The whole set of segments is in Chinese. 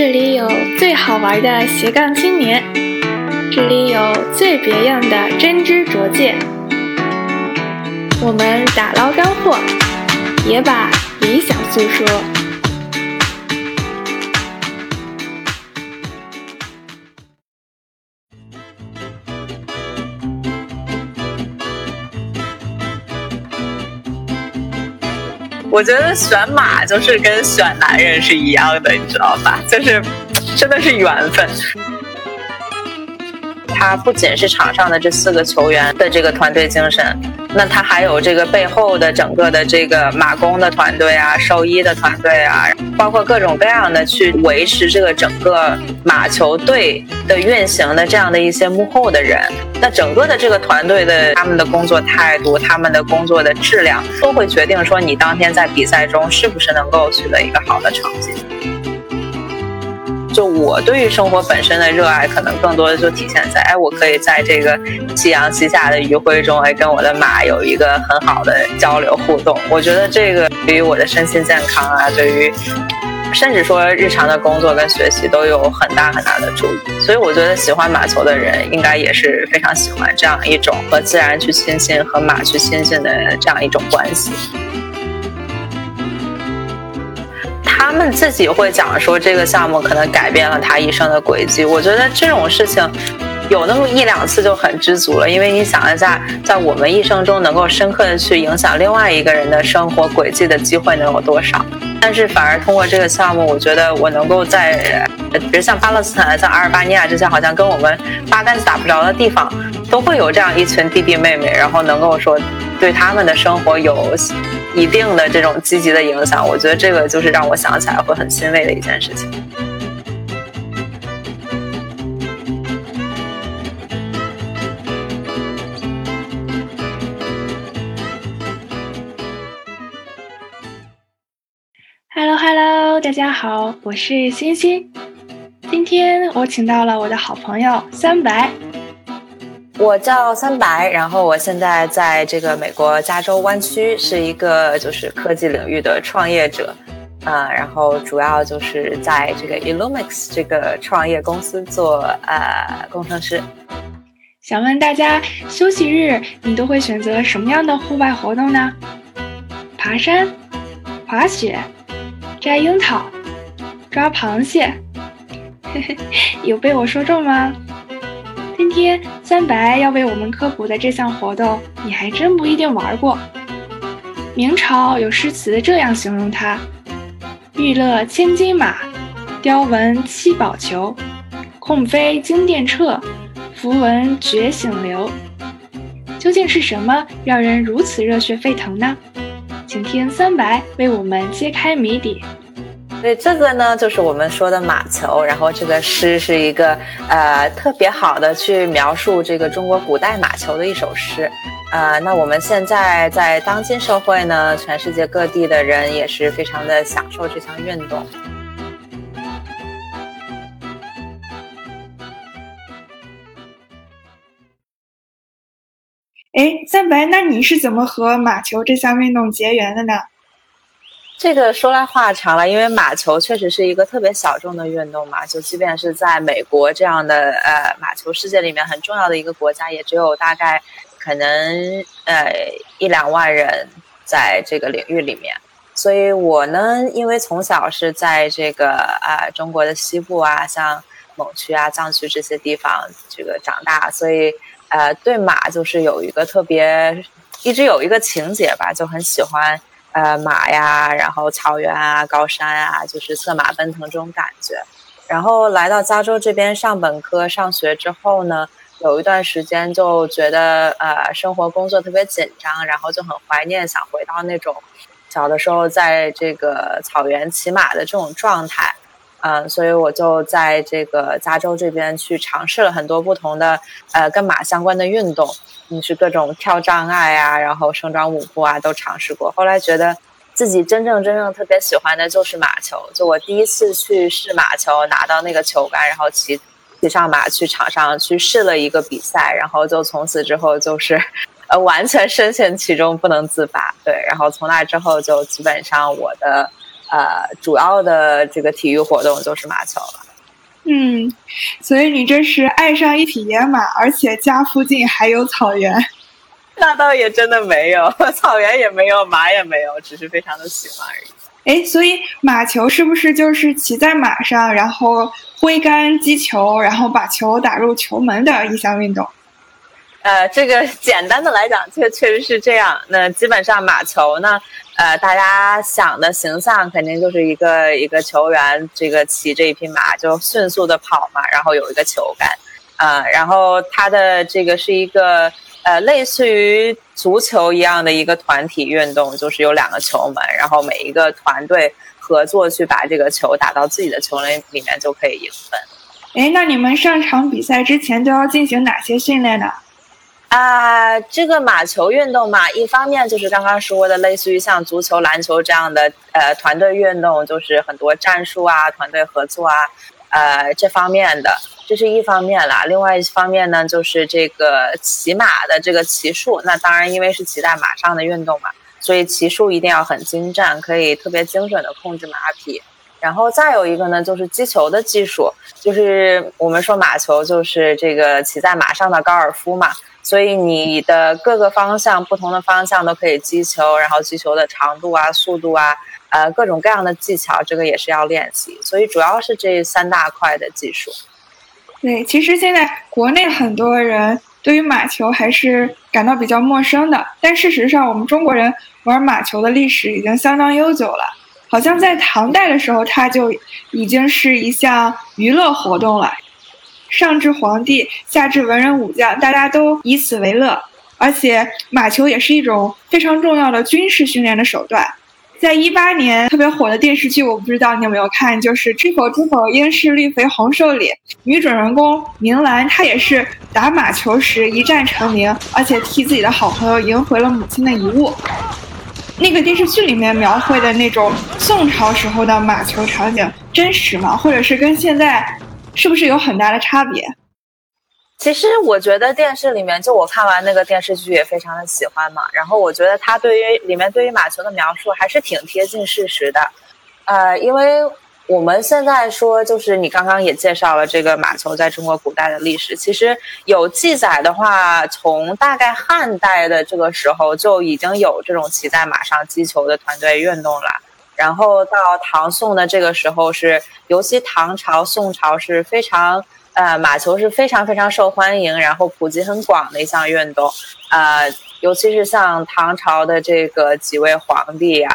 这里有最好玩的斜杠青年，这里有最别样的真知灼见。我们打捞干货，也把理想诉说。我觉得选马就是跟选男人是一样的，你知道吧？就是真的是缘分。他不仅是场上的这四个球员的这个团队精神，那他还有这个背后的整个的这个马工的团队啊、兽医的团队啊，包括各种各样的去维持这个整个马球队的运行的这样的一些幕后的人，那整个的这个团队的他们的工作态度、他们的工作的质量，都会决定说你当天在比赛中是不是能够取得一个好的成绩。就我对于生活本身的热爱，可能更多的就体现在，哎，我可以在这个夕阳西下的余晖中，哎，跟我的马有一个很好的交流互动。我觉得这个对于我的身心健康啊，对于甚至说日常的工作跟学习都有很大很大的助益。所以我觉得喜欢马球的人，应该也是非常喜欢这样一种和自然去亲近、和马去亲近的这样一种关系。他们自己会讲说，这个项目可能改变了他一生的轨迹。我觉得这种事情有那么一两次就很知足了，因为你想一下，在我们一生中能够深刻的去影响另外一个人的生活轨迹的机会能有多少？但是反而通过这个项目，我觉得我能够在，比如像巴勒斯坦、像阿尔巴尼亚这些好像跟我们八竿子打不着的地方，都会有这样一群弟弟妹妹，然后能够说对他们的生活有。一定的这种积极的影响，我觉得这个就是让我想起来会很欣慰的一件事情。Hello Hello，大家好，我是欣欣。今天我请到了我的好朋友三白。我叫三白，然后我现在在这个美国加州湾区，是一个就是科技领域的创业者，啊，然后主要就是在这个 Illumix 这个创业公司做呃工程师。想问大家，休息日你都会选择什么样的户外活动呢？爬山、滑雪、摘樱桃、抓螃蟹，有被我说中吗？今天三白要为我们科普的这项活动，你还真不一定玩过。明朝有诗词这样形容它：“玉勒千金马，雕纹七宝球，控飞惊电掣，符文觉醒流。”究竟是什么让人如此热血沸腾呢？请听三白为我们揭开谜底。对这个呢，就是我们说的马球。然后这个诗是一个呃特别好的去描述这个中国古代马球的一首诗。呃，那我们现在在当今社会呢，全世界各地的人也是非常的享受这项运动。哎，三白，那你是怎么和马球这项运动结缘的呢？这个说来话长了，因为马球确实是一个特别小众的运动嘛，就即便是在美国这样的呃马球世界里面很重要的一个国家，也只有大概可能呃一两万人在这个领域里面。所以我呢，因为从小是在这个啊中国的西部啊，像蒙区啊、藏区这些地方这个长大，所以呃对马就是有一个特别一直有一个情节吧，就很喜欢。呃，马呀，然后草原啊，高山啊，就是策马奔腾这种感觉。然后来到加州这边上本科上学之后呢，有一段时间就觉得呃，生活工作特别紧张，然后就很怀念，想回到那种小的时候在这个草原骑马的这种状态。嗯，所以我就在这个加州这边去尝试了很多不同的呃跟马相关的运动，你是各种跳障碍啊，然后生长舞步啊都尝试过。后来觉得自己真正真正特别喜欢的就是马球。就我第一次去试马球，拿到那个球杆，然后骑骑上马去场上去试了一个比赛，然后就从此之后就是呃完全深陷其中不能自拔。对，然后从那之后就基本上我的。呃主要的这个体育活动就是马球了。嗯，所以你这是爱上一匹野马，而且家附近还有草原。那倒也真的没有，草原也没有，马也没有，只是非常的喜欢而已。哎，所以马球是不是就是骑在马上，然后挥杆击球，然后把球打入球门的一项运动？呃，这个简单的来讲，确确实是这样。那基本上马球呢，呃，大家想的形象肯定就是一个一个球员，这个骑着一匹马就迅速的跑嘛，然后有一个球杆，啊，然后它的这个是一个。呃，类似于足球一样的一个团体运动，就是有两个球门，然后每一个团队合作去把这个球打到自己的球门里面，就可以赢分。哎，那你们上场比赛之前都要进行哪些训练呢？啊，这个马球运动嘛，一方面就是刚刚说的，类似于像足球、篮球这样的呃团队运动，就是很多战术啊、团队合作啊，呃这方面的。这是一方面啦，另外一方面呢，就是这个骑马的这个骑术。那当然，因为是骑在马上的运动嘛，所以骑术一定要很精湛，可以特别精准的控制马匹。然后再有一个呢，就是击球的技术，就是我们说马球就是这个骑在马上的高尔夫嘛，所以你的各个方向、不同的方向都可以击球，然后击球的长度啊、速度啊，呃，各种各样的技巧，这个也是要练习。所以主要是这三大块的技术。对，其实现在国内很多人对于马球还是感到比较陌生的，但事实上，我们中国人玩马球的历史已经相当悠久了。好像在唐代的时候，它就已经是一项娱乐活动了。上至皇帝，下至文人武将，大家都以此为乐。而且，马球也是一种非常重要的军事训练的手段。在一八年特别火的电视剧，我不知道你有没有看，就是《知否知否，应是绿肥红瘦》里，女主人公明兰，她也是打马球时一战成名，而且替自己的好朋友赢回了母亲的遗物。那个电视剧里面描绘的那种宋朝时候的马球场景，真实吗？或者是跟现在是不是有很大的差别？其实我觉得电视里面，就我看完那个电视剧也非常的喜欢嘛。然后我觉得他对于里面对于马球的描述还是挺贴近事实的，呃，因为我们现在说就是你刚刚也介绍了这个马球在中国古代的历史，其实有记载的话，从大概汉代的这个时候就已经有这种骑在马上击球的团队运动了。然后到唐宋的这个时候是，尤其唐朝、宋朝是非常。呃，马球是非常非常受欢迎，然后普及很广的一项运动。呃，尤其是像唐朝的这个几位皇帝啊，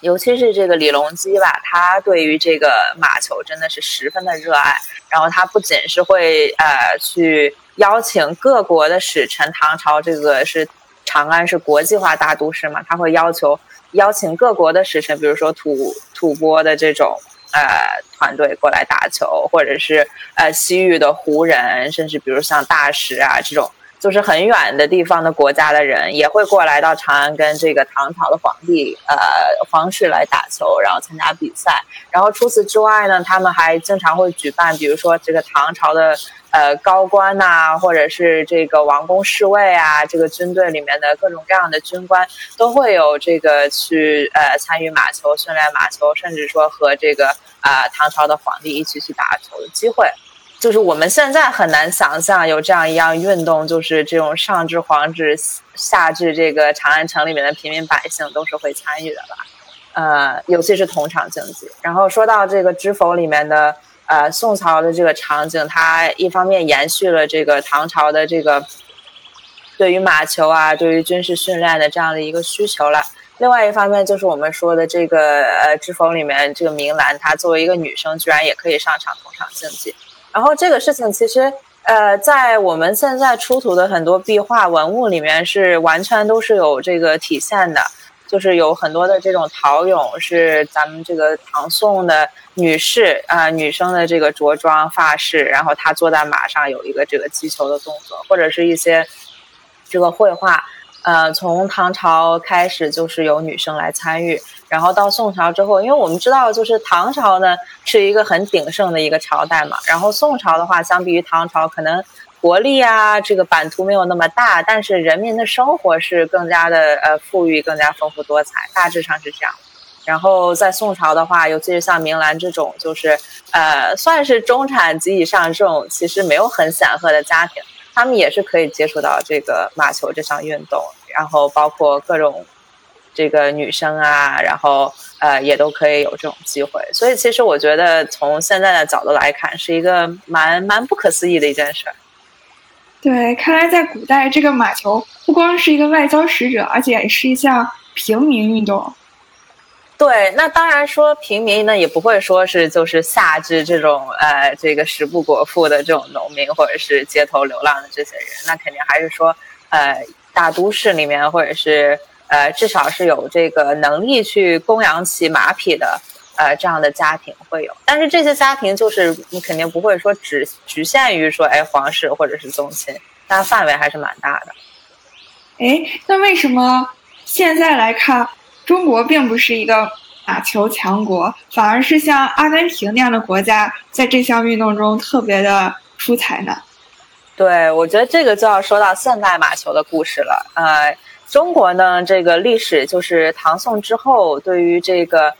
尤其是这个李隆基吧，他对于这个马球真的是十分的热爱。然后他不仅是会呃去邀请各国的使臣，唐朝这个是长安是国际化大都市嘛，他会要求邀请各国的使臣，比如说吐吐蕃的这种。呃，团队过来打球，或者是呃西域的胡人，甚至比如像大使啊这种，就是很远的地方的国家的人，也会过来到长安跟这个唐朝的皇帝呃皇室来打球，然后参加比赛。然后除此之外呢，他们还经常会举办，比如说这个唐朝的。呃，高官呐，或者是这个王公侍卫啊，这个军队里面的各种各样的军官，都会有这个去呃参与马球训练马球，甚至说和这个啊唐朝的皇帝一起去打球的机会。就是我们现在很难想象有这样一样运动，就是这种上至皇室，下至这个长安城里面的平民百姓都是会参与的吧？呃，尤其是同场竞技。然后说到这个知否里面的。呃，宋朝的这个场景，它一方面延续了这个唐朝的这个对于马球啊，对于军事训练的这样的一个需求了。另外一方面，就是我们说的这个呃，知否里面这个明兰，她作为一个女生，居然也可以上场同场竞技。然后这个事情其实呃，在我们现在出土的很多壁画文物里面，是完全都是有这个体现的。就是有很多的这种陶俑，是咱们这个唐宋的女士啊，女生的这个着装发饰，然后她坐在马上有一个这个击球的动作，或者是一些这个绘画，呃，从唐朝开始就是由女生来参与，然后到宋朝之后，因为我们知道就是唐朝呢是一个很鼎盛的一个朝代嘛，然后宋朝的话，相比于唐朝可能。国力啊，这个版图没有那么大，但是人民的生活是更加的呃富裕，更加丰富多彩，大致上是这样。然后在宋朝的话，尤其是像明兰这种，就是呃，算是中产及以上这种，其实没有很显赫的家庭，他们也是可以接触到这个马球这项运动。然后包括各种这个女生啊，然后呃，也都可以有这种机会。所以其实我觉得，从现在的角度来看，是一个蛮蛮不可思议的一件事。对，看来在古代，这个马球不光是一个外交使者，而且是一项平民运动。对，那当然说平民呢，也不会说是就是下至这种呃这个食不果腹的这种农民，或者是街头流浪的这些人，那肯定还是说呃大都市里面，或者是呃至少是有这个能力去供养起马匹的呃这样的家庭会有。但是这些家庭就是你肯定不会说只局限于说哎皇室或者是宗亲，它范围还是蛮大的。哎，那为什么现在来看？中国并不是一个马球强国，反而是像阿根廷那样的国家，在这项运动中特别的出彩呢。对，我觉得这个就要说到现代马球的故事了。呃，中国呢，这个历史就是唐宋之后，对于这个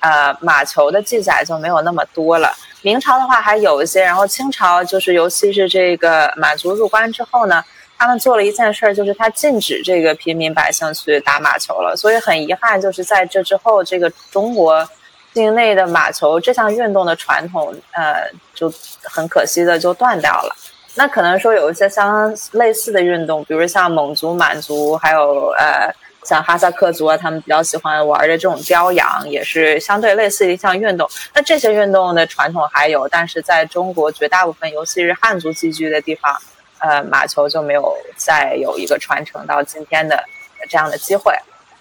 呃马球的记载就没有那么多了。明朝的话还有一些，然后清朝就是尤其是这个满族入关之后呢。他们做了一件事儿，就是他禁止这个平民百姓去打马球了。所以很遗憾，就是在这之后，这个中国境内的马球这项运动的传统，呃，就很可惜的就断掉了。那可能说有一些相类似的运动，比如像蒙族、满族，还有呃像哈萨克族啊，他们比较喜欢玩的这种雕羊，也是相对类似的一项运动。那这些运动的传统还有，但是在中国绝大部分，尤其是汉族聚居的地方。呃，马球就没有再有一个传承到今天的这样的机会。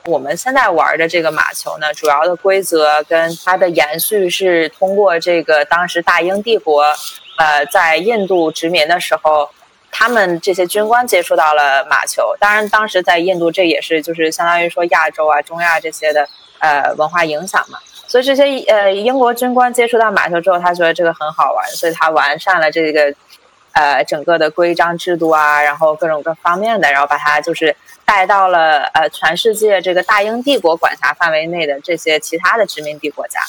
我们现在玩的这个马球呢，主要的规则跟它的延续是通过这个当时大英帝国，呃，在印度殖民的时候，他们这些军官接触到了马球。当然，当时在印度，这也是就是相当于说亚洲啊、中亚这些的呃文化影响嘛。所以这些呃英国军官接触到马球之后，他觉得这个很好玩，所以他完善了这个。呃，整个的规章制度啊，然后各种各方面的，然后把它就是带到了呃全世界这个大英帝国管辖范围内的这些其他的殖民地国家，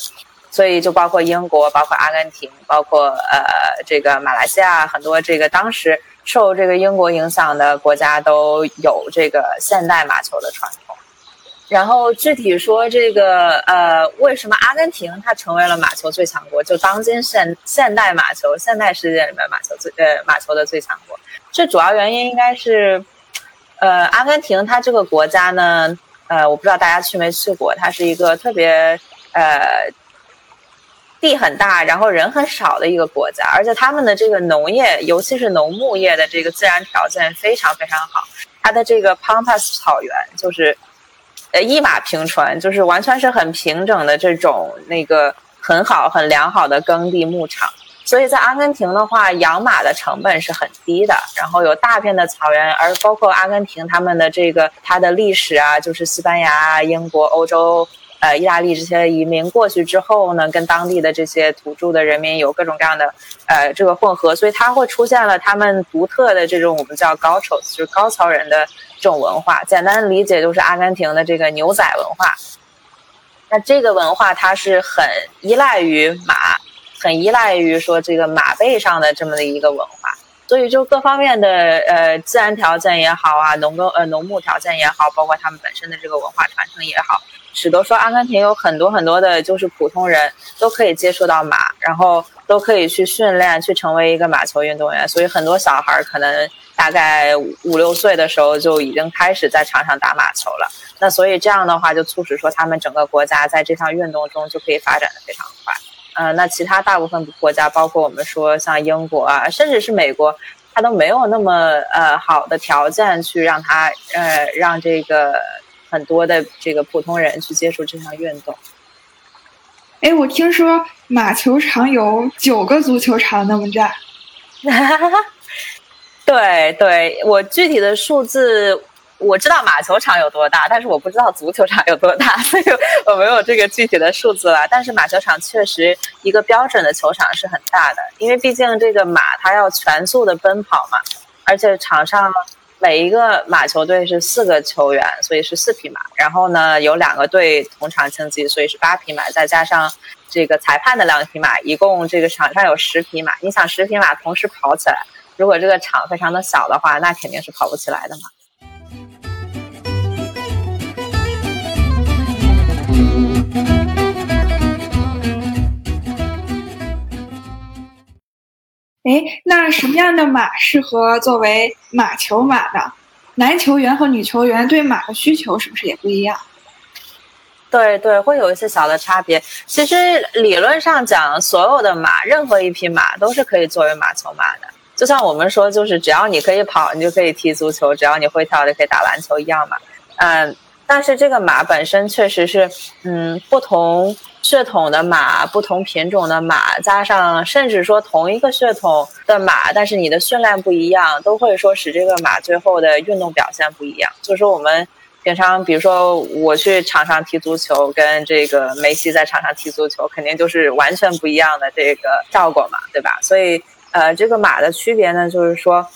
所以就包括英国，包括阿根廷，包括呃这个马来西亚，很多这个当时受这个英国影响的国家都有这个现代马球的传统。然后具体说这个呃，为什么阿根廷它成为了马球最强国？就当今现现代马球现代世界里面马球最呃马球的最强国，这主要原因应该是，呃，阿根廷它这个国家呢，呃，我不知道大家去没去过，它是一个特别呃地很大，然后人很少的一个国家，而且他们的这个农业，尤其是农牧业的这个自然条件非常非常好，它的这个 Pampas 草原就是。呃，一马平川，就是完全是很平整的这种那个很好、很良好的耕地牧场。所以在阿根廷的话，养马的成本是很低的，然后有大片的草原，而包括阿根廷他们的这个它的历史啊，就是西班牙、英国、欧洲。呃，意大利这些移民过去之后呢，跟当地的这些土著的人民有各种各样的呃这个混合，所以它会出现了他们独特的这种我们叫高潮，就是高潮人的这种文化。简单理解就是阿根廷的这个牛仔文化。那这个文化它是很依赖于马，很依赖于说这个马背上的这么的一个文化，所以就各方面的呃自然条件也好啊，农耕呃农牧条件也好，包括他们本身的这个文化传承也好。使得说阿根廷有很多很多的，就是普通人都可以接触到马，然后都可以去训练，去成为一个马球运动员。所以很多小孩可能大概五六岁的时候就已经开始在场上打马球了。那所以这样的话，就促使说他们整个国家在这项运动中就可以发展的非常快。呃，那其他大部分国家，包括我们说像英国啊，甚至是美国，它都没有那么呃好的条件去让他呃让这个。很多的这个普通人去接触这项运动。哎，我听说马球场有九个足球场那么大。对对，我具体的数字我知道马球场有多大，但是我不知道足球场有多大，所以我没有这个具体的数字了。但是马球场确实一个标准的球场是很大的，因为毕竟这个马它要全速的奔跑嘛，而且场上。每一个马球队是四个球员，所以是四匹马。然后呢，有两个队同场竞技，所以是八匹马，再加上这个裁判的两匹马，一共这个场上有十匹马。你想十匹马同时跑起来，如果这个场非常的小的话，那肯定是跑不起来的嘛。哎，那什么样的马适合作为马球马呢？男球员和女球员对马的需求是不是也不一样？对对，会有一些小的差别。其实理论上讲，所有的马，任何一匹马都是可以作为马球马的。就像我们说，就是只要你可以跑，你就可以踢足球；只要你会跳，就可以打篮球一样嘛。嗯。但是这个马本身确实是，嗯，不同血统的马，不同品种的马，加上甚至说同一个血统的马，但是你的训练不一样，都会说使这个马最后的运动表现不一样。就是说我们平常，比如说我去场上踢足球，跟这个梅西在场上踢足球，肯定就是完全不一样的这个效果嘛，对吧？所以，呃，这个马的区别呢，就是说，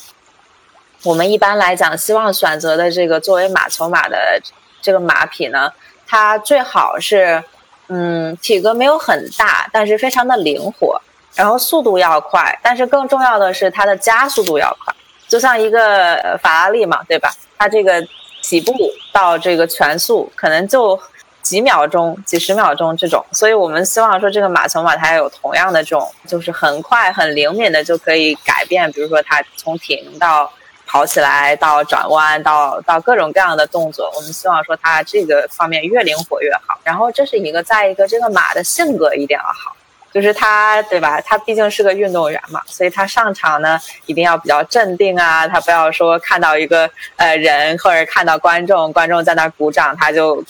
我们一般来讲，希望选择的这个作为马球马的。这个马匹呢，它最好是，嗯，体格没有很大，但是非常的灵活，然后速度要快，但是更重要的是它的加速度要快，就像一个法拉利嘛，对吧？它这个起步到这个全速可能就几秒钟、几十秒钟这种，所以我们希望说这个马球马它有同样的这种，就是很快、很灵敏的就可以改变，比如说它从停到。跑起来到转弯到到各种各样的动作，我们希望说它这个方面越灵活越好。然后这是一个，再一个这个马的性格一定要好，就是它对吧？它毕竟是个运动员嘛，所以它上场呢一定要比较镇定啊，它不要说看到一个呃人或者看到观众，观众在那鼓掌，他就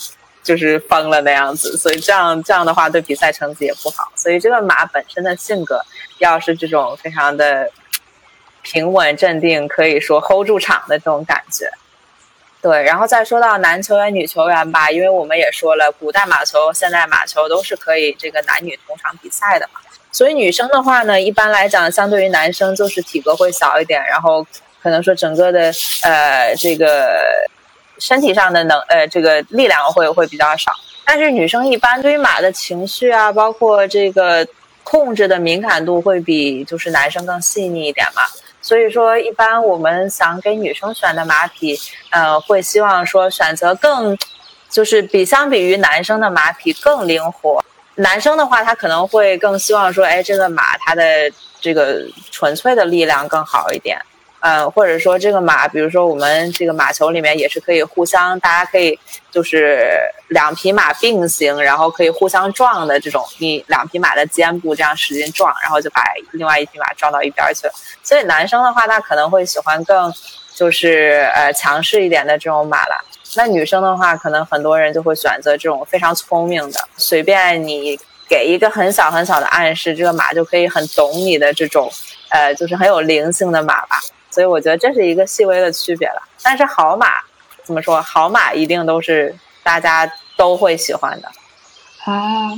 就是疯了那样子。所以这样这样的话对比赛成绩也不好。所以这个马本身的性格要是这种非常的。平稳镇定，可以说 hold 住场的这种感觉。对，然后再说到男球员、女球员吧，因为我们也说了，古代马球、现代马球都是可以这个男女同场比赛的嘛。所以女生的话呢，一般来讲，相对于男生就是体格会小一点，然后可能说整个的呃这个身体上的能呃这个力量会会比较少。但是女生一般对于马的情绪啊，包括这个控制的敏感度会比就是男生更细腻一点嘛。所以说，一般我们想给女生选的马匹，呃，会希望说选择更，就是比相比于男生的马匹更灵活。男生的话，他可能会更希望说，哎，这个马它的这个纯粹的力量更好一点。嗯，或者说这个马，比如说我们这个马球里面也是可以互相，大家可以就是两匹马并行，然后可以互相撞的这种，你两匹马的肩部这样使劲撞，然后就把另外一匹马撞到一边去了。所以男生的话，他可能会喜欢更就是呃强势一点的这种马了。那女生的话，可能很多人就会选择这种非常聪明的，随便你给一个很小很小的暗示，这个马就可以很懂你的这种，呃，就是很有灵性的马吧。所以我觉得这是一个细微的区别了，但是好马怎么说？好马一定都是大家都会喜欢的啊。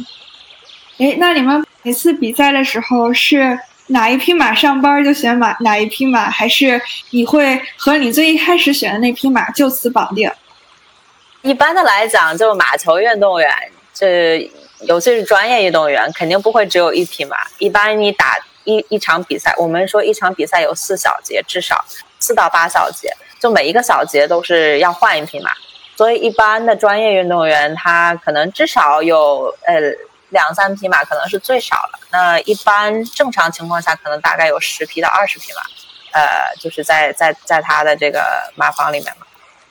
哎，那你们每次比赛的时候是哪一匹马上班就选马哪一匹马，还是你会和你最一开始选的那匹马就此绑定？一般的来讲，就马球运动员，这尤其是专业运动员，肯定不会只有一匹马。一般你打。一一场比赛，我们说一场比赛有四小节，至少四到八小节，就每一个小节都是要换一匹马。所以一般的专业运动员，他可能至少有呃两三匹马，可能是最少了。那一般正常情况下，可能大概有十匹到二十匹马，呃，就是在在在他的这个马房里面嘛。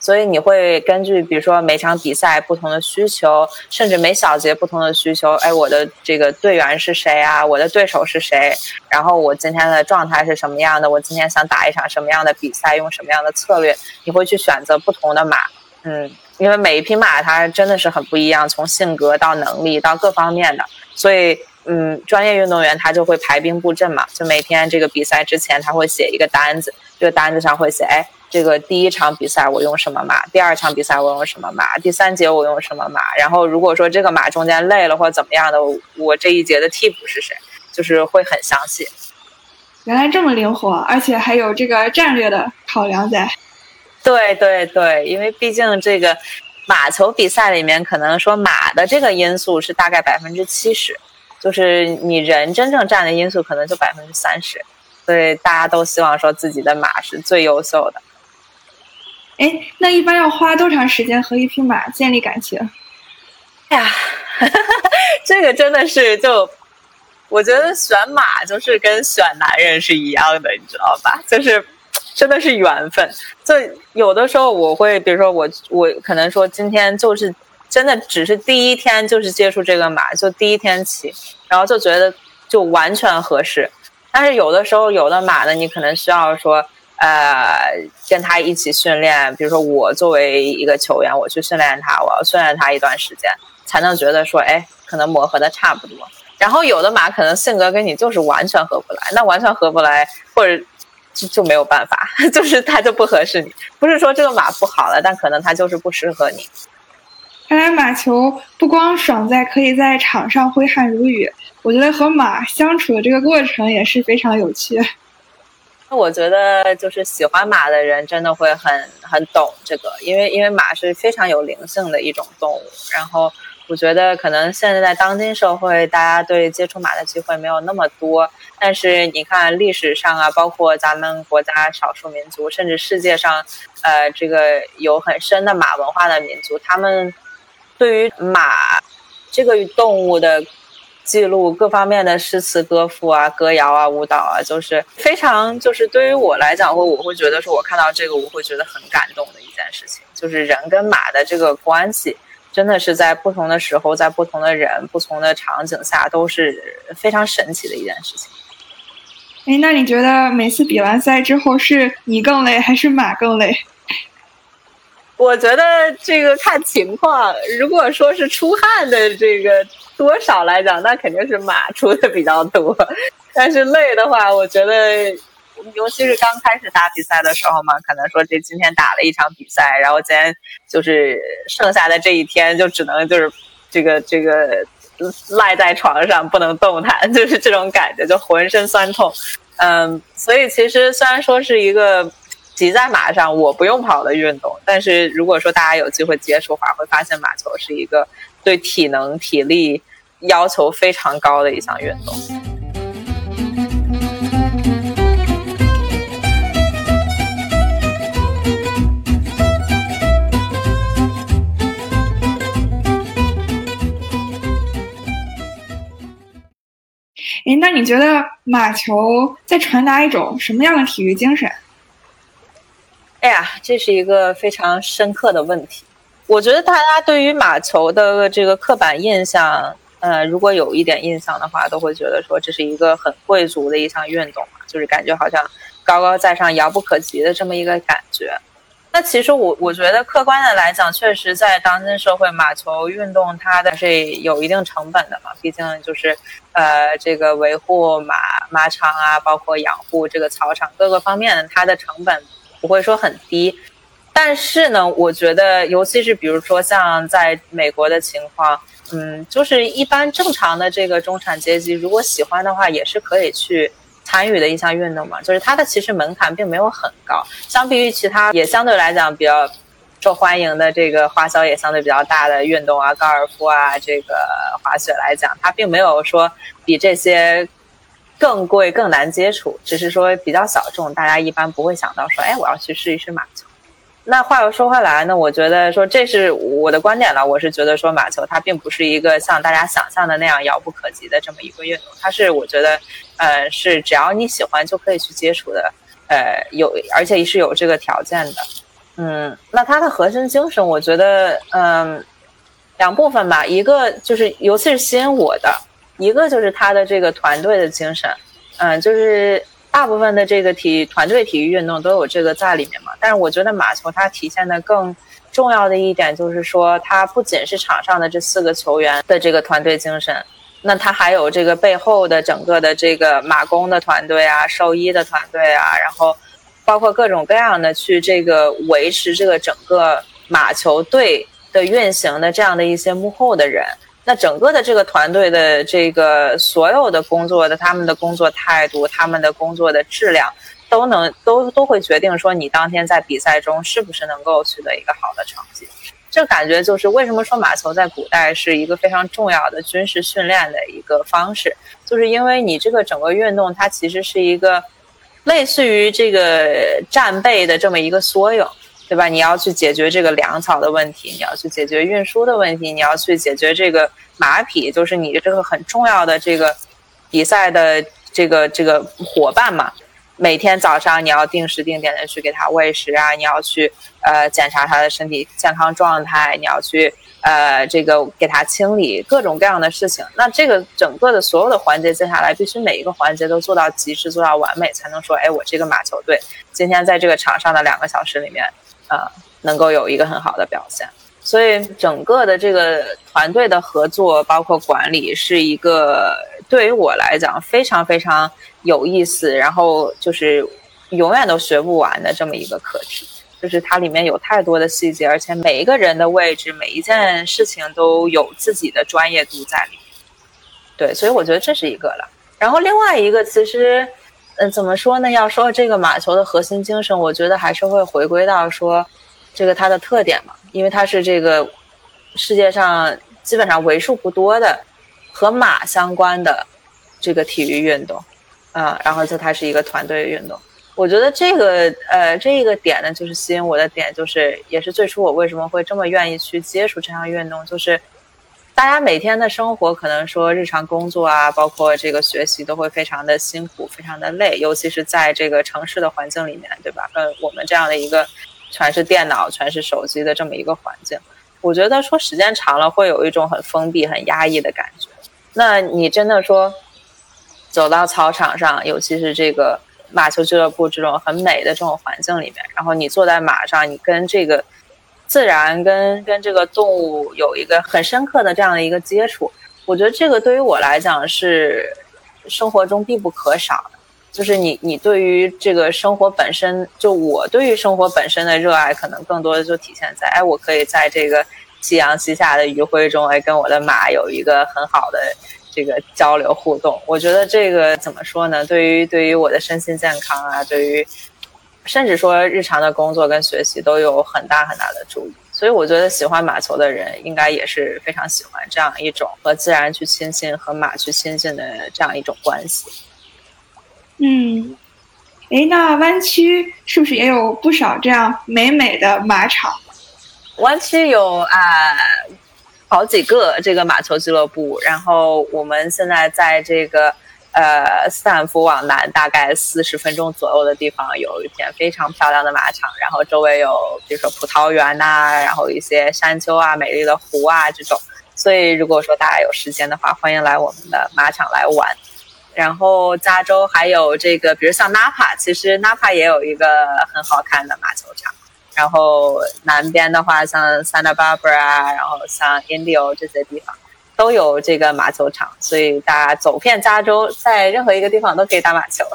所以你会根据，比如说每场比赛不同的需求，甚至每小节不同的需求，哎，我的这个队员是谁啊？我的对手是谁？然后我今天的状态是什么样的？我今天想打一场什么样的比赛？用什么样的策略？你会去选择不同的马，嗯，因为每一匹马它真的是很不一样，从性格到能力到各方面的，所以，嗯，专业运动员他就会排兵布阵嘛，就每天这个比赛之前他会写一个单子，这个单子上会写，哎。这个第一场比赛我用什么马？第二场比赛我用什么马？第三节我用什么马？然后如果说这个马中间累了或者怎么样的，我这一节的替补是谁？就是会很详细。原来这么灵活，而且还有这个战略的考量在。对对对，因为毕竟这个马球比赛里面，可能说马的这个因素是大概百分之七十，就是你人真正占的因素可能就百分之三十，所以大家都希望说自己的马是最优秀的。哎，那一般要花多长时间和一匹马建立感情？哎呀，这个真的是就，我觉得选马就是跟选男人是一样的，你知道吧？就是。真的是缘分，就有的时候我会，比如说我我可能说今天就是真的只是第一天就是接触这个马，就第一天骑，然后就觉得就完全合适。但是有的时候有的马呢，你可能需要说呃跟他一起训练，比如说我作为一个球员，我去训练他，我要训练他一段时间，才能觉得说哎可能磨合的差不多。然后有的马可能性格跟你就是完全合不来，那完全合不来或者。就就没有办法，就是它就不合适你。不是说这个马不好了，但可能它就是不适合你。看来马球不光爽在可以在场上挥汗如雨，我觉得和马相处的这个过程也是非常有趣。那我觉得就是喜欢马的人真的会很很懂这个，因为因为马是非常有灵性的一种动物，然后。我觉得可能现在在当今社会，大家对接触马的机会没有那么多。但是你看历史上啊，包括咱们国家少数民族，甚至世界上，呃，这个有很深的马文化的民族，他们对于马这个动物的记录，各方面的诗词歌赋啊、歌谣啊、舞蹈啊，就是非常，就是对于我来讲，我我会觉得说，我看到这个，我会觉得很感动的一件事情，就是人跟马的这个关系。真的是在不同的时候，在不同的人、不同的场景下，都是非常神奇的一件事情。哎，那你觉得每次比完赛之后，是你更累还是马更累？我觉得这个看情况。如果说是出汗的这个多少来讲，那肯定是马出的比较多。但是累的话，我觉得。尤其是刚开始打比赛的时候嘛，可能说这今天打了一场比赛，然后今天就是剩下的这一天就只能就是这个这个赖在床上不能动弹，就是这种感觉，就浑身酸痛。嗯，所以其实虽然说是一个骑在马上我不用跑的运动，但是如果说大家有机会接触的话，会发现马球是一个对体能体力要求非常高的一项运动。哎，那你觉得马球在传达一种什么样的体育精神？哎呀，这是一个非常深刻的问题。我觉得大家对于马球的这个刻板印象，呃，如果有一点印象的话，都会觉得说这是一个很贵族的一项运动嘛，就是感觉好像高高在上、遥不可及的这么一个感觉。那其实我我觉得客观的来讲，确实在当今社会，马球运动它的是有一定成本的嘛。毕竟就是，呃，这个维护马马场啊，包括养护这个草场各个方面的，它的成本不会说很低。但是呢，我觉得，尤其是比如说像在美国的情况，嗯，就是一般正常的这个中产阶级，如果喜欢的话，也是可以去。参与的一项运动嘛，就是它的其实门槛并没有很高，相比于其他也相对来讲比较受欢迎的这个花销也相对比较大的运动啊，高尔夫啊，这个滑雪来讲，它并没有说比这些更贵、更难接触，只是说比较小众，大家一般不会想到说，哎，我要去试一试马球。那话又说回来呢，我觉得说这是我的观点了。我是觉得说马球它并不是一个像大家想象的那样遥不可及的这么一个运动，它是我觉得，呃，是只要你喜欢就可以去接触的，呃，有而且是有这个条件的。嗯，那它的核心精神，我觉得，嗯，两部分吧，一个就是尤其是吸引我的，一个就是他的这个团队的精神，嗯，就是。大部分的这个体团队体育运动都有这个在里面嘛，但是我觉得马球它体现的更重要的一点就是说，它不仅是场上的这四个球员的这个团队精神，那它还有这个背后的整个的这个马工的团队啊、兽医的团队啊，然后包括各种各样的去这个维持这个整个马球队的运行的这样的一些幕后的人。那整个的这个团队的这个所有的工作的他们的工作态度，他们的工作的质量，都能都都会决定说你当天在比赛中是不是能够取得一个好的成绩。这感觉就是为什么说马球在古代是一个非常重要的军事训练的一个方式，就是因为你这个整个运动它其实是一个类似于这个战备的这么一个缩影，对吧？你要去解决这个粮草的问题，你要去解决运输的问题，你要去解决这个马匹，就是你这个很重要的这个比赛的这个这个伙伴嘛。每天早上你要定时定点的去给它喂食啊，你要去呃检查它的身体健康状态，你要去呃这个给它清理各种各样的事情。那这个整个的所有的环节接下来必须每一个环节都做到极致，做到完美，才能说哎我这个马球队今天在这个场上的两个小时里面，呃能够有一个很好的表现。所以整个的这个团队的合作包括管理是一个。对于我来讲，非常非常有意思，然后就是永远都学不完的这么一个课题，就是它里面有太多的细节，而且每一个人的位置，每一件事情都有自己的专业度在里面。对，所以我觉得这是一个了。然后另外一个，其实，嗯，怎么说呢？要说这个马球的核心精神，我觉得还是会回归到说，这个它的特点嘛，因为它是这个世界上基本上为数不多的。和马相关的这个体育运动，啊，然后就它是一个团队运动。我觉得这个呃这一个点呢，就是吸引我的点，就是也是最初我为什么会这么愿意去接触这项运动，就是大家每天的生活可能说日常工作啊，包括这个学习都会非常的辛苦，非常的累，尤其是在这个城市的环境里面，对吧？呃，我们这样的一个全是电脑、全是手机的这么一个环境，我觉得说时间长了会有一种很封闭、很压抑的感觉。那你真的说，走到操场上，尤其是这个马球俱乐部这种很美的这种环境里面，然后你坐在马上，你跟这个自然、跟跟这个动物有一个很深刻的这样的一个接触，我觉得这个对于我来讲是生活中必不可少的。就是你，你对于这个生活本身，就我对于生活本身的热爱，可能更多的就体现在，哎，我可以在这个。夕阳西下的余晖中，哎，跟我的马有一个很好的这个交流互动。我觉得这个怎么说呢？对于对于我的身心健康啊，对于甚至说日常的工作跟学习都有很大很大的助益。所以我觉得喜欢马球的人，应该也是非常喜欢这样一种和自然去亲近、和马去亲近的这样一种关系。嗯，哎，那湾区是不是也有不少这样美美的马场？湾区有啊好几个这个马球俱乐部，然后我们现在在这个呃斯坦福往南大概四十分钟左右的地方有一片非常漂亮的马场，然后周围有比如说葡萄园呐，然后一些山丘啊、美丽的湖啊这种，所以如果说大家有时间的话，欢迎来我们的马场来玩。然后加州还有这个，比如像纳帕，其实纳帕也有一个很好看的马球场。然后南边的话，像 Santa Barbara 啊，然后像 Indio 这些地方，都有这个马球场，所以大家走遍加州，在任何一个地方都可以打马球。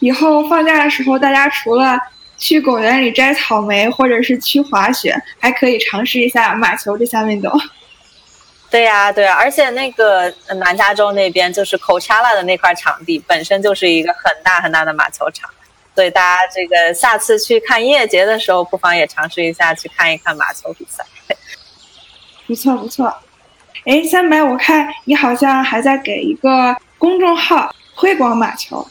以后放假的时候，大家除了去公园里摘草莓，或者是去滑雪，还可以尝试一下马球这项运动。对呀，对呀，而且那个南加州那边就是 Coachella 的那块场地，本身就是一个很大很大的马球场。所以大家这个下次去看音乐节的时候，不妨也尝试一下去看一看马球比赛。不 错不错，哎，三白，我看你好像还在给一个公众号推广马球。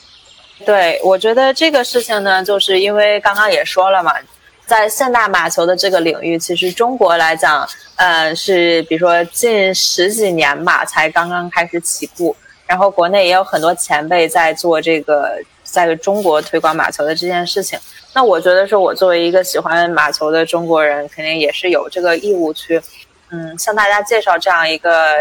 对，我觉得这个事情呢，就是因为刚刚也说了嘛，在现代马球的这个领域，其实中国来讲，呃，是比如说近十几年吧，才刚刚开始起步，然后国内也有很多前辈在做这个。在中国推广马球的这件事情，那我觉得说，我作为一个喜欢马球的中国人，肯定也是有这个义务去，嗯，向大家介绍这样一个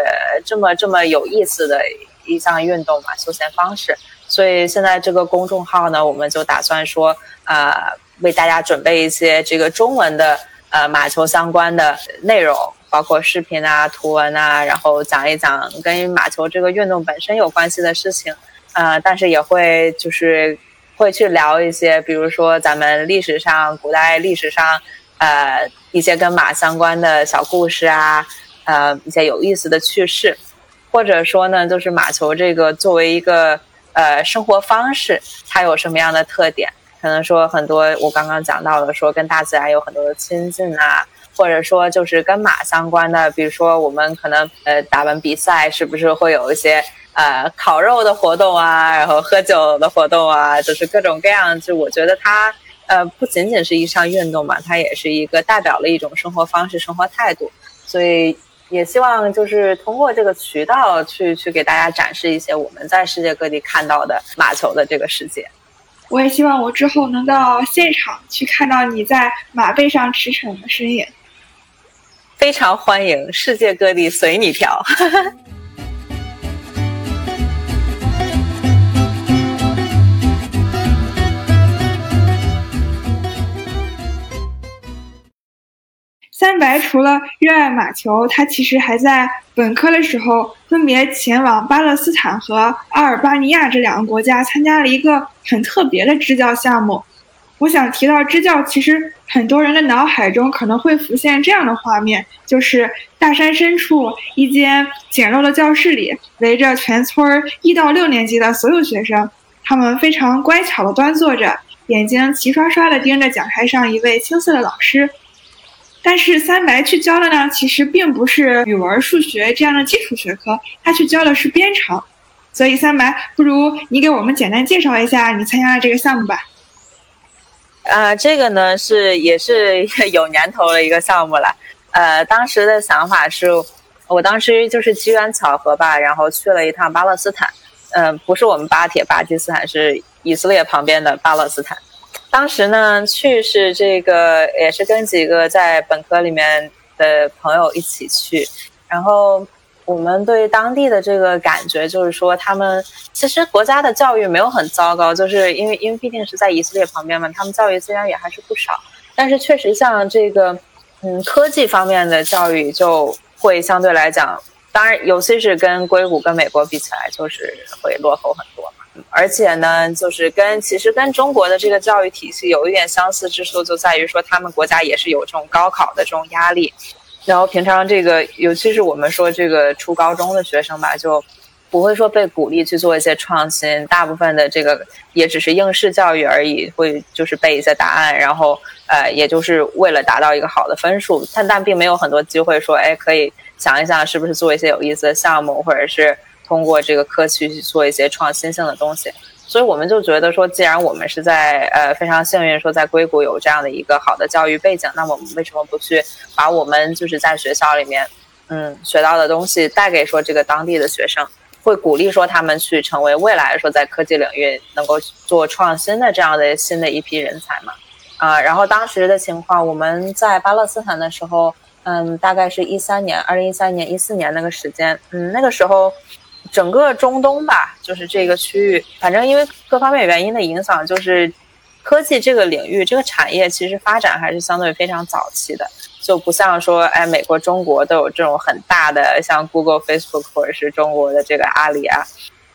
这么这么有意思的一项运动嘛，休闲方式。所以现在这个公众号呢，我们就打算说，呃，为大家准备一些这个中文的呃马球相关的内容，包括视频啊、图文啊，然后讲一讲跟马球这个运动本身有关系的事情。呃，但是也会就是会去聊一些，比如说咱们历史上、古代历史上，呃，一些跟马相关的小故事啊，呃，一些有意思的趣事，或者说呢，就是马球这个作为一个呃生活方式，它有什么样的特点？可能说很多我刚刚讲到的，说跟大自然有很多的亲近啊，或者说就是跟马相关的，比如说我们可能呃打完比赛，是不是会有一些呃烤肉的活动啊，然后喝酒的活动啊，就是各种各样。就我觉得它呃不仅仅是一项运动嘛，它也是一个代表了一种生活方式、生活态度，所以。也希望就是通过这个渠道去去给大家展示一些我们在世界各地看到的马球的这个世界。我也希望我之后能到现场去看到你在马背上驰骋的身影。非常欢迎，世界各地随你跳。三白除了热爱马球，他其实还在本科的时候分别前往巴勒斯坦和阿尔巴尼亚这两个国家，参加了一个很特别的支教项目。我想提到支教，其实很多人的脑海中可能会浮现这样的画面：就是大山深处一间简陋的教室里，围着全村一到六年级的所有学生，他们非常乖巧地端坐着，眼睛齐刷刷地盯着讲台上一位青涩的老师。但是三白去教的呢，其实并不是语文、数学这样的基础学科，他去教的是编程。所以三白，不如你给我们简单介绍一下你参加的这个项目吧。呃，这个呢是也是 有年头的一个项目了。呃，当时的想法是，我当时就是机缘巧合吧，然后去了一趟巴勒斯坦。嗯，不是我们巴铁巴基斯坦，是以色列旁边的巴勒斯坦。当时呢，去是这个，也是跟几个在本科里面的朋友一起去，然后我们对当地的这个感觉就是说，他们其实国家的教育没有很糟糕，就是因为因为毕竟是在以色列旁边嘛，他们教育资源也还是不少，但是确实像这个，嗯，科技方面的教育就会相对来讲，当然，尤其是跟硅谷跟美国比起来，就是会落后很多嘛。而且呢，就是跟其实跟中国的这个教育体系有一点相似之处，就在于说他们国家也是有这种高考的这种压力，然后平常这个，尤其是我们说这个初高中的学生吧，就不会说被鼓励去做一些创新，大部分的这个也只是应试教育而已，会就是背一些答案，然后呃，也就是为了达到一个好的分数，但但并没有很多机会说，哎，可以想一想是不是做一些有意思的项目，或者是。通过这个科技去做一些创新性的东西，所以我们就觉得说，既然我们是在呃非常幸运说在硅谷有这样的一个好的教育背景，那我们为什么不去把我们就是在学校里面嗯学到的东西带给说这个当地的学生，会鼓励说他们去成为未来说在科技领域能够做创新的这样的新的一批人才嘛？啊，然后当时的情况，我们在巴勒斯坦的时候，嗯，大概是一三年、二零一三年、一四年那个时间，嗯，那个时候。整个中东吧，就是这个区域，反正因为各方面原因的影响，就是科技这个领域、这个产业其实发展还是相对非常早期的，就不像说，哎，美国、中国都有这种很大的，像 Google、Facebook 或者是中国的这个阿里啊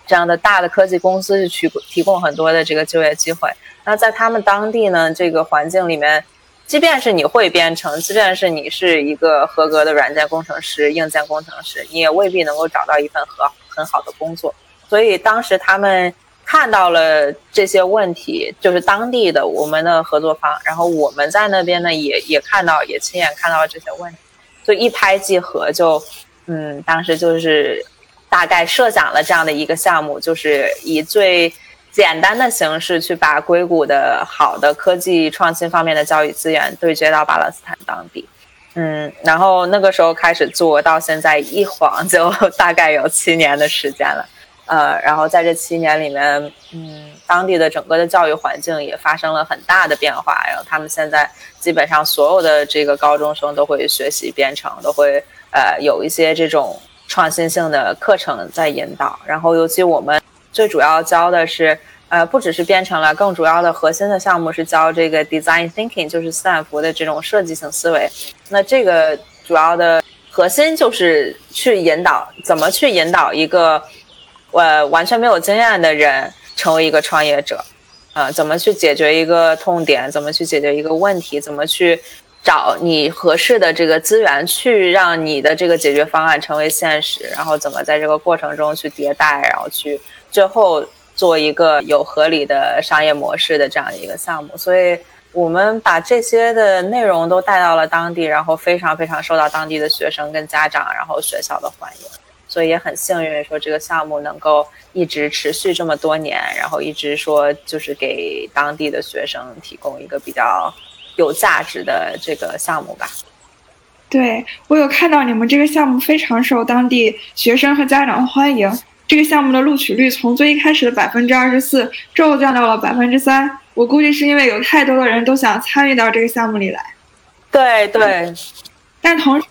这样的大的科技公司去提供很多的这个就业机会。那在他们当地呢，这个环境里面。即便是你会编程，即便是你是一个合格的软件工程师、硬件工程师，你也未必能够找到一份合很好的工作。所以当时他们看到了这些问题，就是当地的我们的合作方，然后我们在那边呢也也看到，也亲眼看到了这些问题，就一拍即合，就嗯，当时就是大概设想了这样的一个项目，就是以最。简单的形式去把硅谷的好的科技创新方面的教育资源对接到巴勒斯坦当地，嗯，然后那个时候开始做到现在一晃就 大概有七年的时间了，呃，然后在这七年里面，嗯，当地的整个的教育环境也发生了很大的变化，然后他们现在基本上所有的这个高中生都会学习编程，都会呃有一些这种创新性的课程在引导，然后尤其我们。最主要教的是，呃，不只是编程了，更主要的核心的项目是教这个 design thinking，就是斯坦福的这种设计性思维。那这个主要的核心就是去引导，怎么去引导一个，呃，完全没有经验的人成为一个创业者，呃，怎么去解决一个痛点，怎么去解决一个问题，怎么去找你合适的这个资源，去让你的这个解决方案成为现实，然后怎么在这个过程中去迭代，然后去。最后做一个有合理的商业模式的这样一个项目，所以我们把这些的内容都带到了当地，然后非常非常受到当地的学生跟家长，然后学校的欢迎，所以也很幸运说这个项目能够一直持续这么多年，然后一直说就是给当地的学生提供一个比较有价值的这个项目吧。对我有看到你们这个项目非常受当地学生和家长欢迎。这个项目的录取率从最一开始的百分之二十四，骤降到了百分之三。我估计是因为有太多的人都想参与到这个项目里来。对对，但同时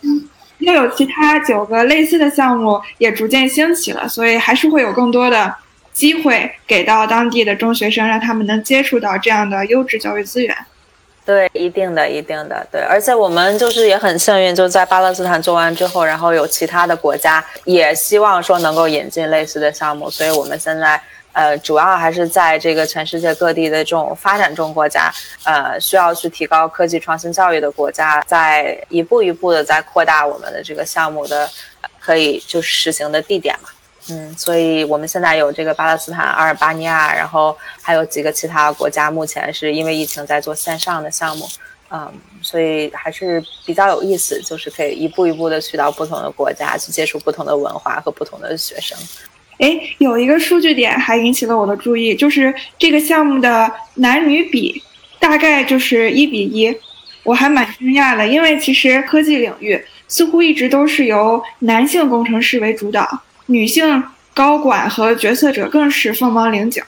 又有其他九个类似的项目也逐渐兴起了，所以还是会有更多的机会给到当地的中学生，让他们能接触到这样的优质教育资源。对，一定的，一定的，对，而且我们就是也很幸运，就在巴勒斯坦做完之后，然后有其他的国家也希望说能够引进类似的项目，所以我们现在呃主要还是在这个全世界各地的这种发展中国家，呃需要去提高科技创新教育的国家，在一步一步的在扩大我们的这个项目的可以就是实行的地点嘛。嗯，所以我们现在有这个巴勒斯坦、阿尔巴尼亚，然后还有几个其他国家，目前是因为疫情在做线上的项目，嗯，所以还是比较有意思，就是可以一步一步的去到不同的国家，去接触不同的文化和不同的学生。哎，有一个数据点还引起了我的注意，就是这个项目的男女比大概就是一比一，我还蛮惊讶的，因为其实科技领域似乎一直都是由男性工程师为主导。女性高管和决策者更是凤毛麟角，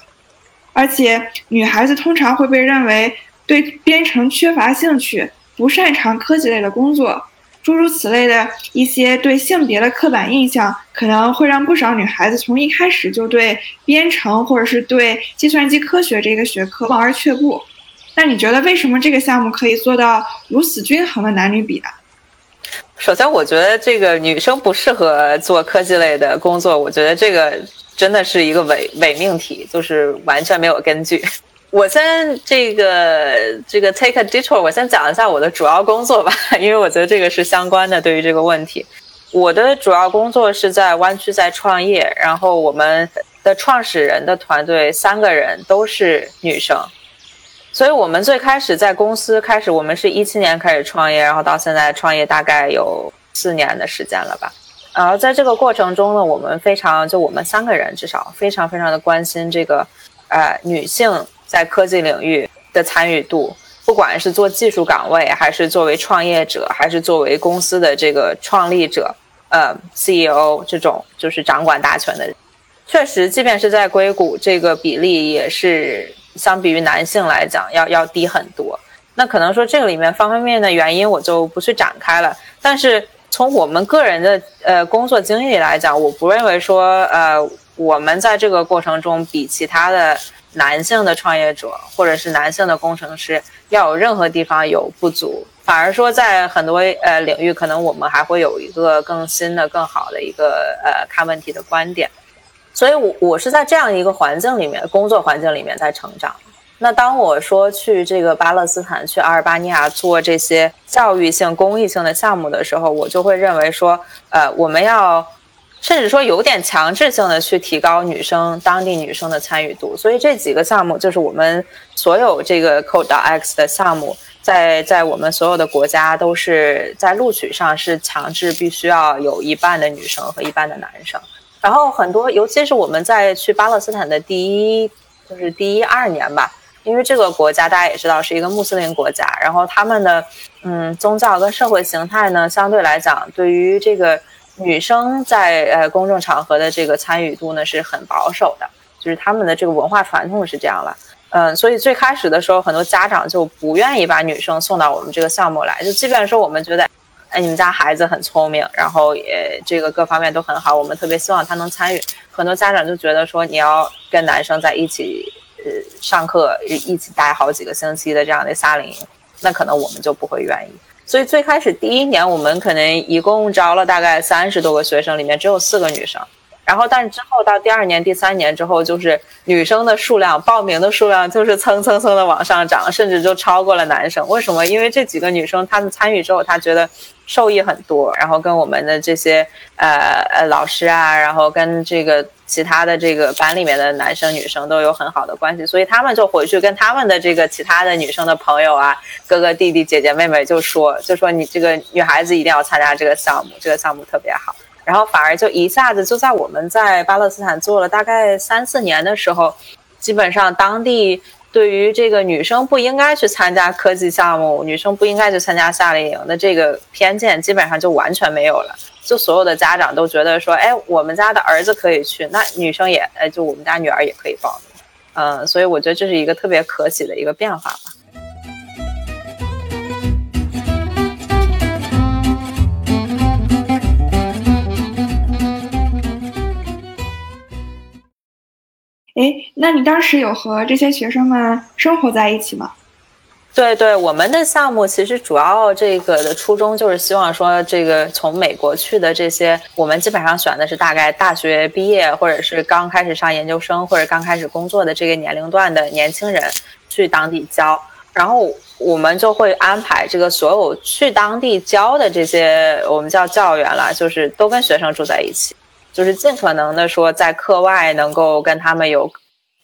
而且女孩子通常会被认为对编程缺乏兴趣，不擅长科技类的工作，诸如此类的一些对性别的刻板印象，可能会让不少女孩子从一开始就对编程或者是对计算机科学这个学科望而却步。那你觉得为什么这个项目可以做到如此均衡的男女比呢？首先，我觉得这个女生不适合做科技类的工作。我觉得这个真的是一个伪伪命题，就是完全没有根据。我先这个这个 take a detour，我先讲一下我的主要工作吧，因为我觉得这个是相关的。对于这个问题，我的主要工作是在湾区在创业，然后我们的创始人的团队三个人都是女生。所以我们最开始在公司开始，我们是一七年开始创业，然后到现在创业大概有四年的时间了吧。然后在这个过程中呢，我们非常就我们三个人至少非常非常的关心这个，呃，女性在科技领域的参与度，不管是做技术岗位，还是作为创业者，还是作为公司的这个创立者，呃，CEO 这种就是掌管大权的人，确实，即便是在硅谷，这个比例也是。相比于男性来讲，要要低很多。那可能说这个里面方方面面的原因，我就不去展开了。但是从我们个人的呃工作经历来讲，我不认为说呃我们在这个过程中比其他的男性的创业者或者是男性的工程师要有任何地方有不足，反而说在很多呃领域，可能我们还会有一个更新的、更好的一个呃看问题的观点。所以，我我是在这样一个环境里面，工作环境里面在成长。那当我说去这个巴勒斯坦、去阿尔巴尼亚做这些教育性、公益性的项目的时候，我就会认为说，呃，我们要甚至说有点强制性的去提高女生当地女生的参与度。所以这几个项目就是我们所有这个 Code X 的项目，在在我们所有的国家都是在录取上是强制必须要有一半的女生和一半的男生。然后很多，尤其是我们在去巴勒斯坦的第一，就是第一二年吧，因为这个国家大家也知道是一个穆斯林国家，然后他们的嗯宗教跟社会形态呢，相对来讲，对于这个女生在呃公众场合的这个参与度呢是很保守的，就是他们的这个文化传统是这样了，嗯，所以最开始的时候，很多家长就不愿意把女生送到我们这个项目来，就基本说我们觉得。哎，你们家孩子很聪明，然后也这个各方面都很好，我们特别希望他能参与。很多家长就觉得说，你要跟男生在一起，呃，上课一起待好几个星期的这样的夏令营，那可能我们就不会愿意。所以最开始第一年，我们可能一共招了大概三十多个学生，里面只有四个女生。然后，但是之后到第二年、第三年之后，就是女生的数量报名的数量就是蹭蹭蹭的往上涨，甚至就超过了男生。为什么？因为这几个女生她们参与之后，她觉得受益很多，然后跟我们的这些呃呃老师啊，然后跟这个其他的这个班里面的男生女生都有很好的关系，所以他们就回去跟他们的这个其他的女生的朋友啊，哥哥弟弟姐姐妹妹就说，就说你这个女孩子一定要参加这个项目，这个项目特别好。然后反而就一下子就在我们在巴勒斯坦做了大概三四年的时候，基本上当地对于这个女生不应该去参加科技项目，女生不应该去参加夏令营的这个偏见，基本上就完全没有了。就所有的家长都觉得说，哎，我们家的儿子可以去，那女生也，哎，就我们家女儿也可以报。嗯，所以我觉得这是一个特别可喜的一个变化吧。哎，那你当时有和这些学生们生活在一起吗？对对，我们的项目其实主要这个的初衷就是希望说，这个从美国去的这些，我们基本上选的是大概大学毕业，或者是刚开始上研究生，或者刚开始工作的这个年龄段的年轻人去当地教，然后我们就会安排这个所有去当地教的这些，我们叫教员了，就是都跟学生住在一起。就是尽可能的说，在课外能够跟他们有，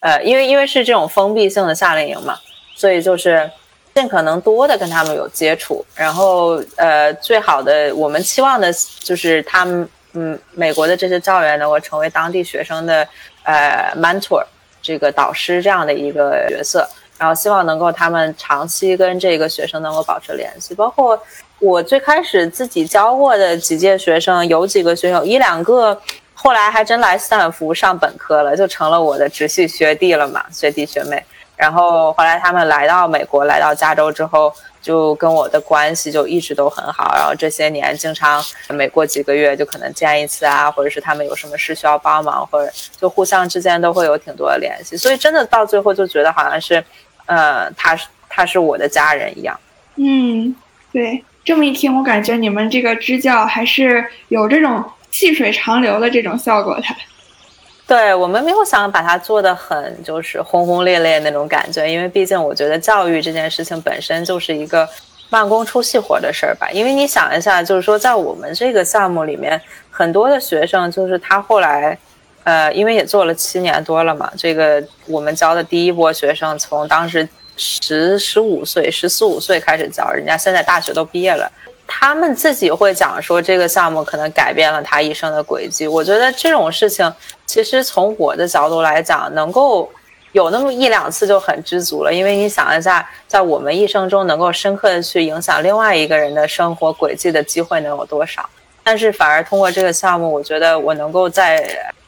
呃，因为因为是这种封闭性的夏令营嘛，所以就是尽可能多的跟他们有接触。然后，呃，最好的我们期望的就是他们，嗯，美国的这些教员能够成为当地学生的呃 mentor，这个导师这样的一个角色。然后希望能够他们长期跟这个学生能够保持联系，包括。我最开始自己教过的几届学生，有几个学生，一两个后来还真来斯坦福上本科了，就成了我的直系学弟了嘛，学弟学妹。然后后来他们来到美国，来到加州之后，就跟我的关系就一直都很好。然后这些年经常每过几个月就可能见一次啊，或者是他们有什么事需要帮忙，或者就互相之间都会有挺多的联系。所以真的到最后就觉得好像是，呃，他是他是我的家人一样。嗯，对。这么一听，我感觉你们这个支教还是有这种细水长流的这种效果的。对我们没有想把它做的很就是轰轰烈烈那种感觉，因为毕竟我觉得教育这件事情本身就是一个慢工出细活的事儿吧。因为你想一下，就是说在我们这个项目里面，很多的学生就是他后来，呃，因为也做了七年多了嘛，这个我们教的第一波学生从当时。十十五岁、十四五岁开始教，人家现在大学都毕业了，他们自己会讲说这个项目可能改变了他一生的轨迹。我觉得这种事情，其实从我的角度来讲，能够有那么一两次就很知足了。因为你想一下，在我们一生中能够深刻的去影响另外一个人的生活轨迹的机会能有多少？但是反而通过这个项目，我觉得我能够在，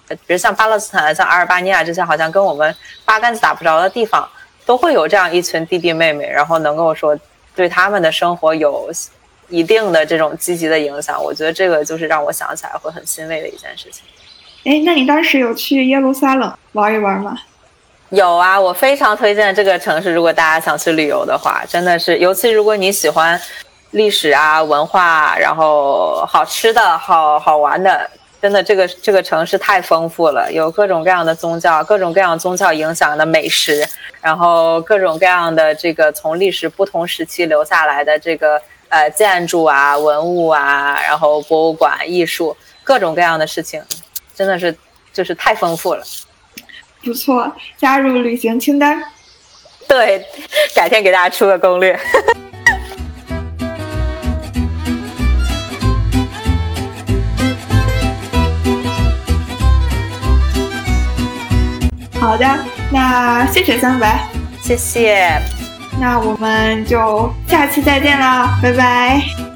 比如像巴勒斯坦、像阿尔巴尼亚这些好像跟我们八竿子打不着的地方。都会有这样一群弟弟妹妹，然后能够说对他们的生活有一定的这种积极的影响。我觉得这个就是让我想起来会很欣慰的一件事情。哎，那你当时有去耶路撒冷玩一玩吗？有啊，我非常推荐这个城市。如果大家想去旅游的话，真的是，尤其如果你喜欢历史啊、文化，然后好吃的好好玩的。真的，这个这个城市太丰富了，有各种各样的宗教，各种各样宗教影响的美食，然后各种各样的这个从历史不同时期留下来的这个呃建筑啊、文物啊，然后博物馆、艺术，各种各样的事情，真的是就是太丰富了。不错，加入旅行清单。对，改天给大家出个攻略。好的，那谢谢三白，谢谢，那我们就下期再见了，拜拜。